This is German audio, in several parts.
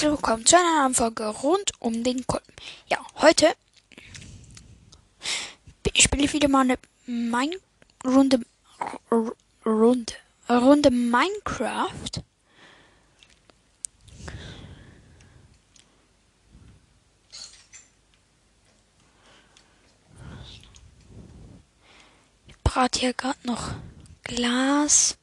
herzlich willkommen zu einer neuen Folge rund um den Kolben. Ja, heute spiele ich wieder mal eine mein Runde, Runde, Runde Minecraft. Ich brate hier gerade noch Glas.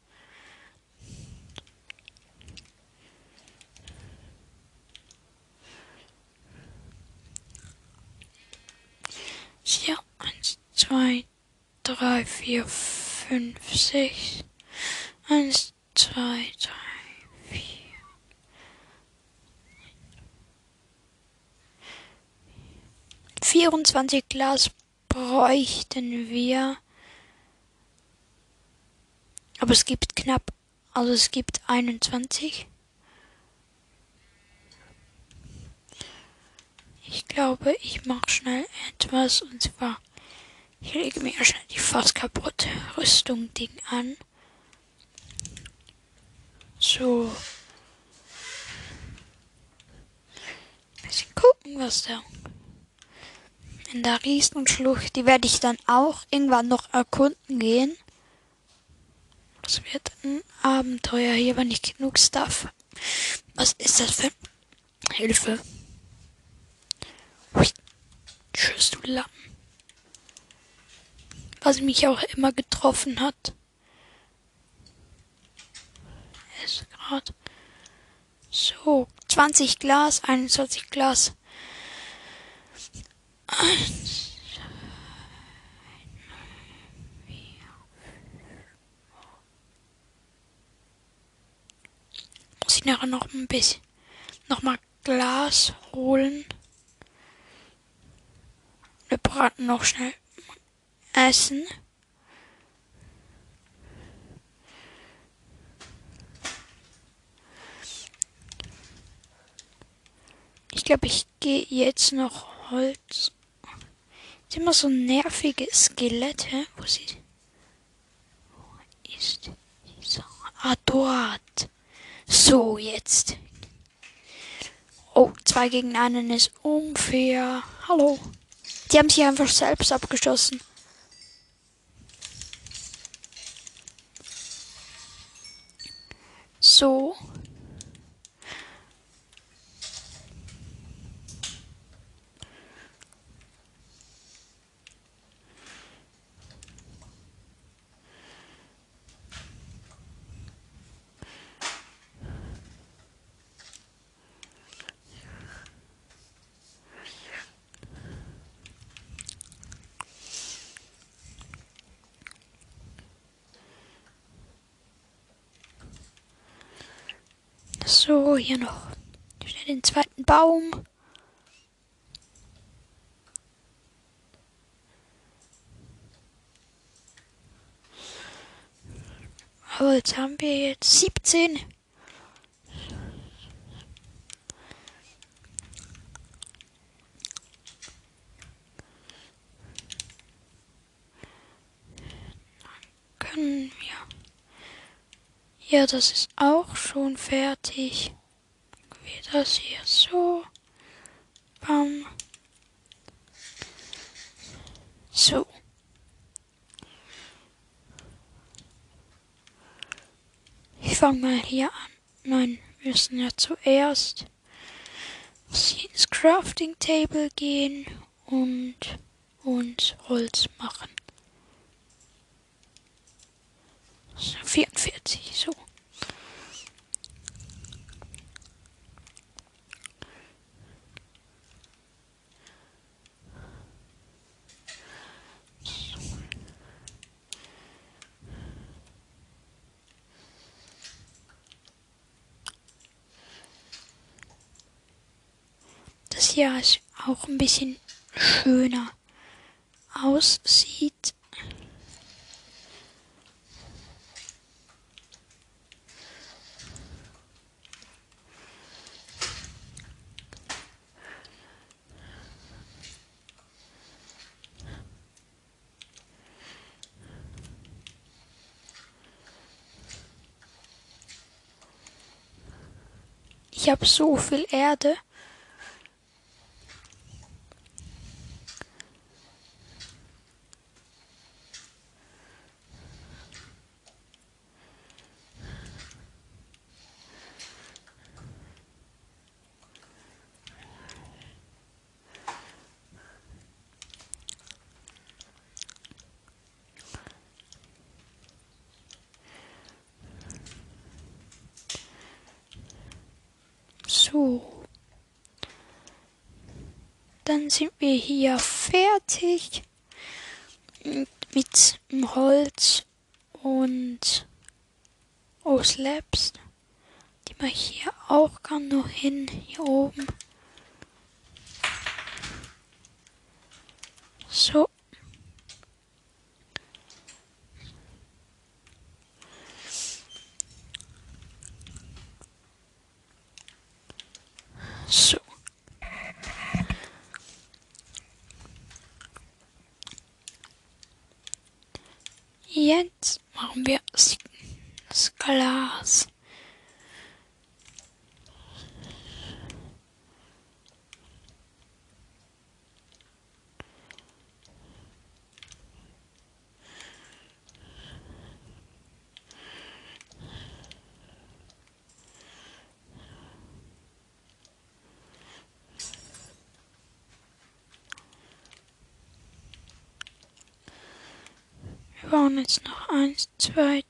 Hier, eins, zwei, drei, vier, fünf, sechs. Eins, zwei, drei, vier. Vierundzwanzig Glas bräuchten wir. Aber es gibt knapp, also es gibt 21. Ich glaube, ich mache schnell etwas und zwar, ich lege mir schnell die fast kaputte Rüstung Ding an. So. Bisschen gucken, was da in der Riesenschlucht, die werde ich dann auch irgendwann noch erkunden gehen. Das wird ein Abenteuer hier, wenn ich genug Stuff. Was ist das für Hilfe? Tschüss, du Lappen. Was mich auch immer getroffen hat. Ist gerade. So, 20 Glas, 21 Glas. Muss ich nachher noch ein bisschen, noch mal Glas holen. Wir braten noch schnell Essen. Ich glaube, ich gehe jetzt noch Holz. Sind immer so nervige Skelette. Wo sie. Wo ist dieser? Ah, dort. So, jetzt. Oh, zwei gegen einen ist unfair. Hallo. Die haben sich einfach selbst abgeschossen. So. So, hier noch schnell den zweiten Baum. Aber jetzt haben wir jetzt 17. Können wir ja, das ist auch schon fertig. Wie das hier so. Bam. So. Ich fange mal hier an. Nein, wir müssen ja zuerst ins Crafting Table gehen und uns Holz machen. 44, so. Das hier ist auch ein bisschen schöner aussieht. Ich habe so viel Erde. So. Dann sind wir hier fertig mit dem Holz und oh, Slabs, die man hier auch kann noch hin, hier oben. So. So. Jetzt machen wir das Glas. Wir bauen jetzt noch eins, zwei,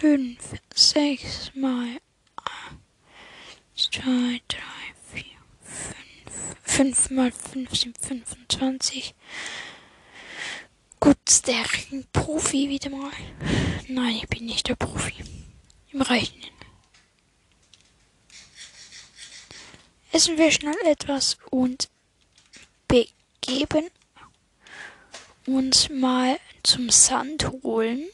fünf, sechs mal eins, zwei, drei, vier, fünf. Fünf mal fünf sind 25. Gut, der Profi wieder mal. Nein, ich bin nicht der Profi. Im Rechnen. Essen wir schnell etwas und begeben uns mal zum Sand holen.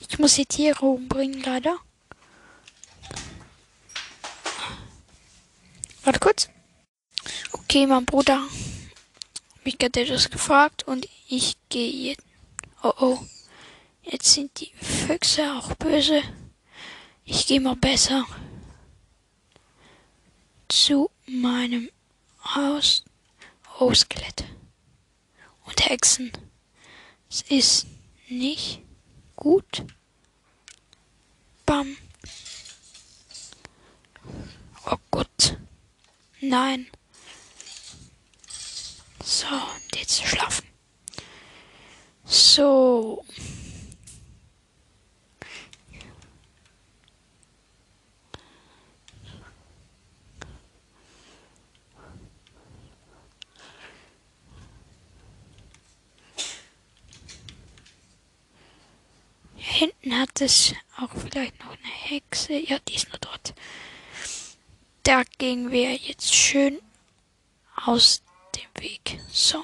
Ich muss die Tiere umbringen, leider. Warte kurz. Okay, mein Bruder mich gerade etwas gefragt und ich gehe jetzt. Oh oh. Jetzt sind die Füchse auch böse. Ich gehe mal besser zu meinem Haus. Oh, Skelett. Und Hexen. Es ist nicht gut. Bam. Oh Gott. Nein. So, und jetzt schlafen. So. Hinten hat es auch vielleicht noch eine Hexe. Ja, die ist nur dort. Da gehen wir jetzt schön aus Weg. So.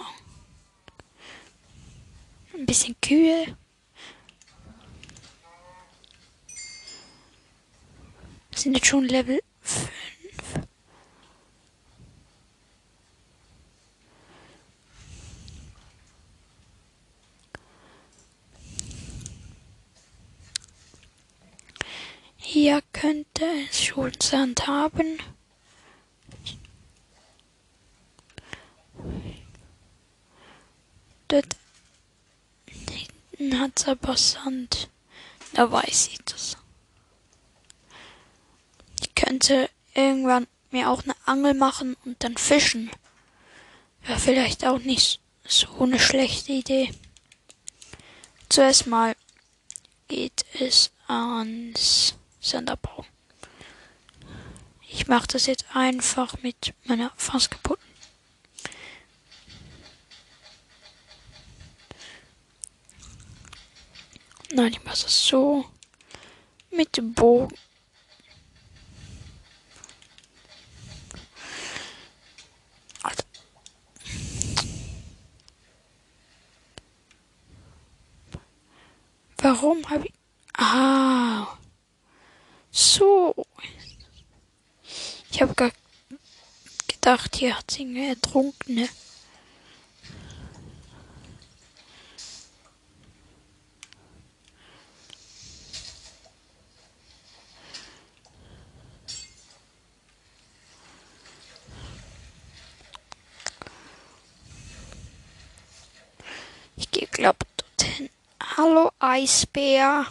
Ein bisschen kühl. Sind jetzt schon Level 5. Hier könnte es schon Sand haben. Dort hat's aber Sand. Da weiß ich das. Ich könnte irgendwann mir auch eine Angel machen und dann fischen. Wäre vielleicht auch nicht so eine schlechte Idee. Zuerst mal geht es ans Sandabbau. Ich mache das jetzt einfach mit meiner fast kaputten Nein, ich mache es so. Mit dem Bogen. Also. Warum habe ich Ah. So. Ich habe gar gedacht, hier hat sie eine Ertrunkene. Ich gehe, glaub, dorthin. Hallo, Eisbär.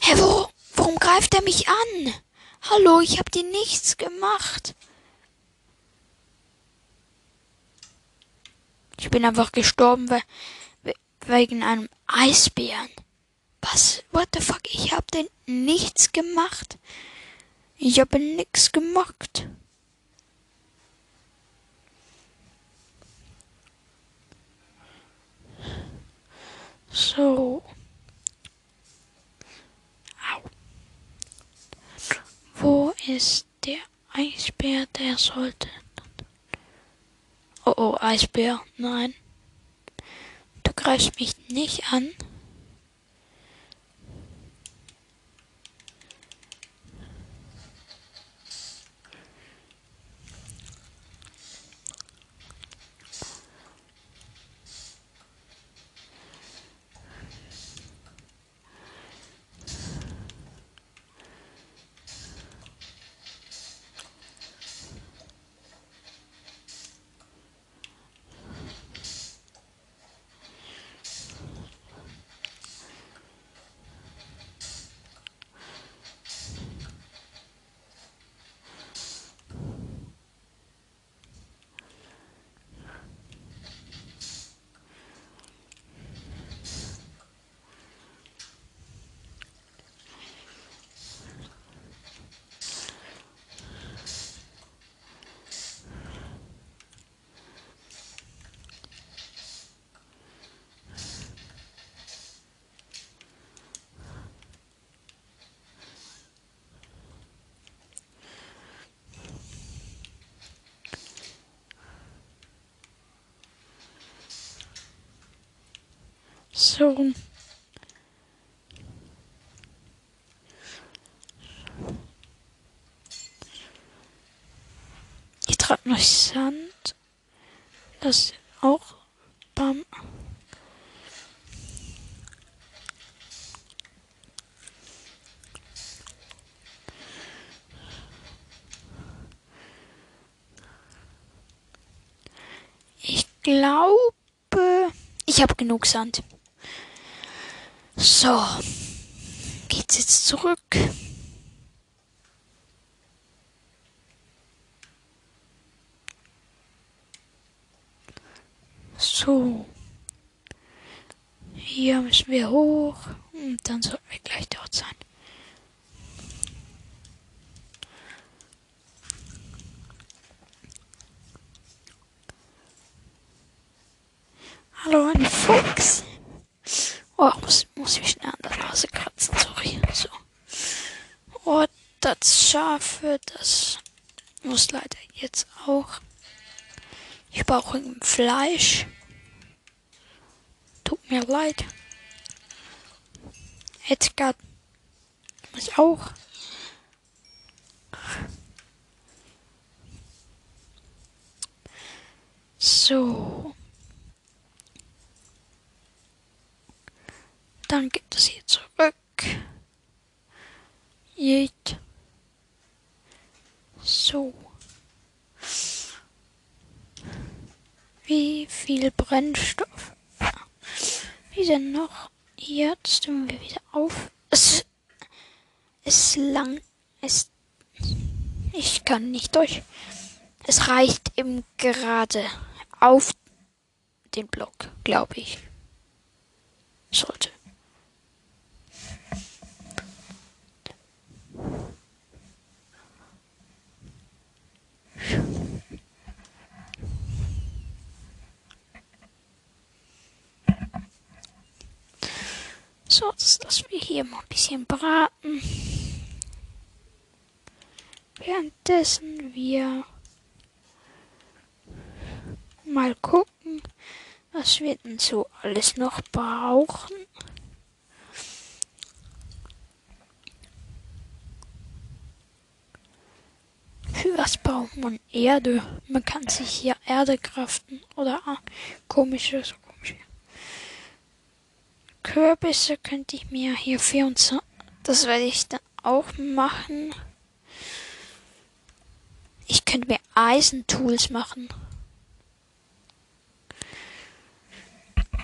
Hä, wo, warum greift er mich an? Hallo, ich hab dir nichts gemacht. Ich bin einfach gestorben we we wegen einem Eisbären. Was? What the fuck? Ich hab den nichts gemacht. Ich habe nichts gemacht. So. Au. Wo ist der Eisbär? Der sollte. Oh oh, Eisbär. Nein. Du greifst mich nicht an. So. Ich trage noch Sand. Das auch. Bam. Ich glaube, ich habe genug Sand. So, geht's jetzt zurück. So. Hier müssen wir hoch und dann sollten wir gleich dort sein. Hallo, ein Fuchs. Oh, muss, muss ich schnell an der Nase kratzen, sorry. So. Oh, das Schafe, das muss leider jetzt auch. Ich brauche Fleisch. Tut mir leid. Edgar muss auch. So. Dann gibt es hier zurück. Jeet. So. Wie viel Brennstoff? Wie denn noch? Jetzt stimmen wir wieder auf. Es ist lang. Es. Ich kann nicht durch. Es reicht eben gerade auf den Block, glaube ich. Sollte. So, das wir hier mal ein bisschen braten. Währenddessen wir mal gucken, was wir denn so alles noch brauchen. Für was braucht man Erde? Man kann sich hier Erde kraften oder komisches Kürbisse könnte ich mir hier 24. Das werde ich dann auch machen. Ich könnte mir Eisentools machen.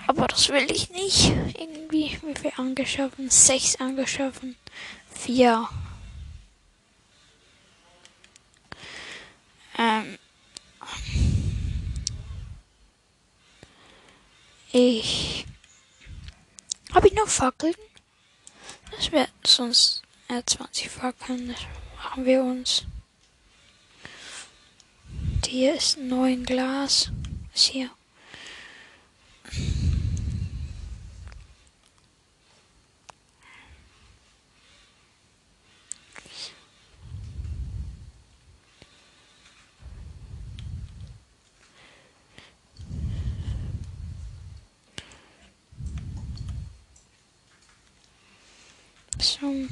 Aber das will ich nicht. Irgendwie, wie viel angeschaffen? Sechs angeschaffen. Vier. Ähm. Ich. Habe ich noch Fackeln? Das wäre sonst äh, 20 Fackeln. Das machen wir uns. Hier ist ein neues Glas. Ist hier? So. In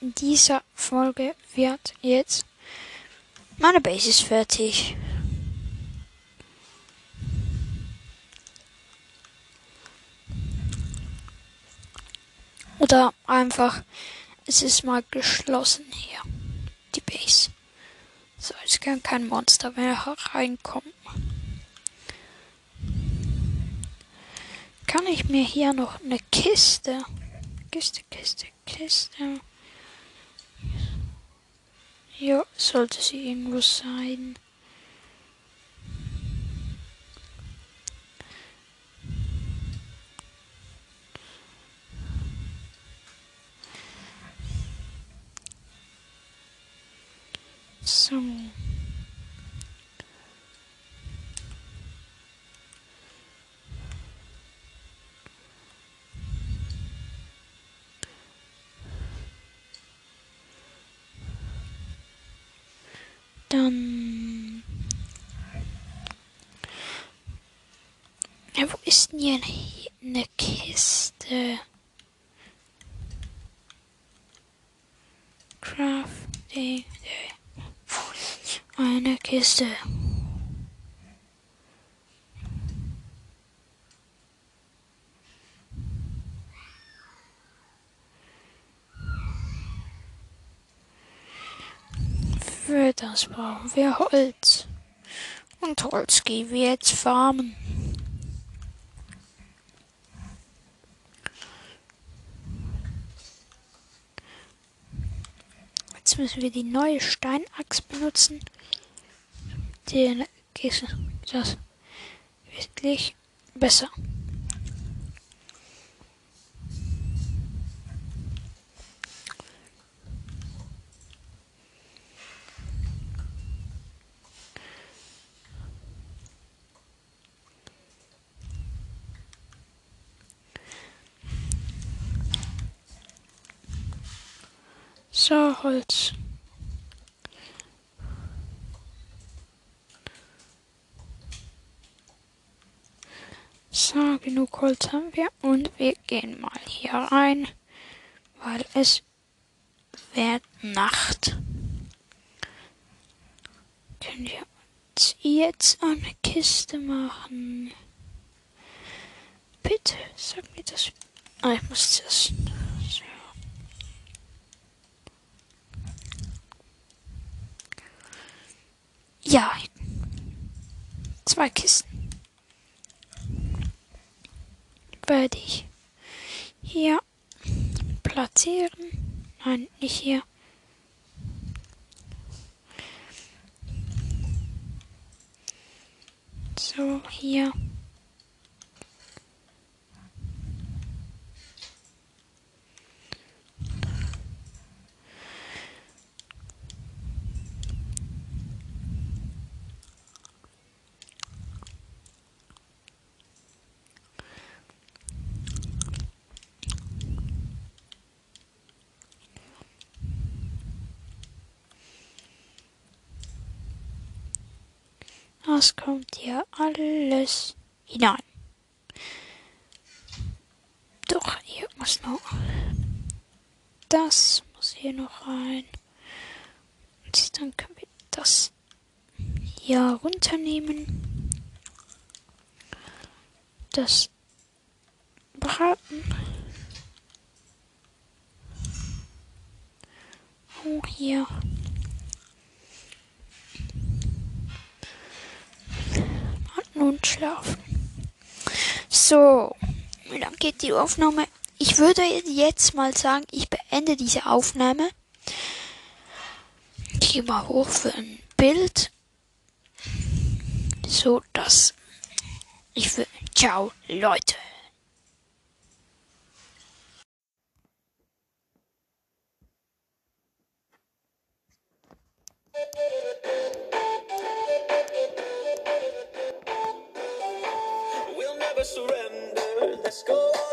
dieser Folge wird jetzt meine Base fertig. Oder einfach es ist mal geschlossen hier. Die Base. So, jetzt kann kein Monster mehr hereinkommen. Kann ich mir hier noch eine Kiste. Kiste, Kiste, Kiste. Ja, sollte sie irgendwo sein. So. Denn hier eine Kiste? Crafting. Eine Kiste. Für das brauchen wir Holz. Und Holz gehen wir jetzt farmen. Müssen wir die neue Steinachs benutzen den Kissen. Das wirklich besser. So, Holz. So, genug Holz haben wir. Und wir gehen mal hier rein, weil es wird Nacht. Können wir uns jetzt eine Kiste machen? Bitte, sag mir das. Ah, ich muss das. Ja. Zwei Kisten. Werde ich hier platzieren. Nein, nicht hier. So, hier. Das kommt hier alles hinein. Doch, hier muss noch. Das muss hier noch rein. Und dann können wir das hier runternehmen. Das braten. Oh, hier. Und schlafen. So, wie lang geht die Aufnahme? Ich würde jetzt mal sagen, ich beende diese Aufnahme. Ich gehe mal hoch für ein Bild. So, dass ich für. Ciao, Leute. Let's go.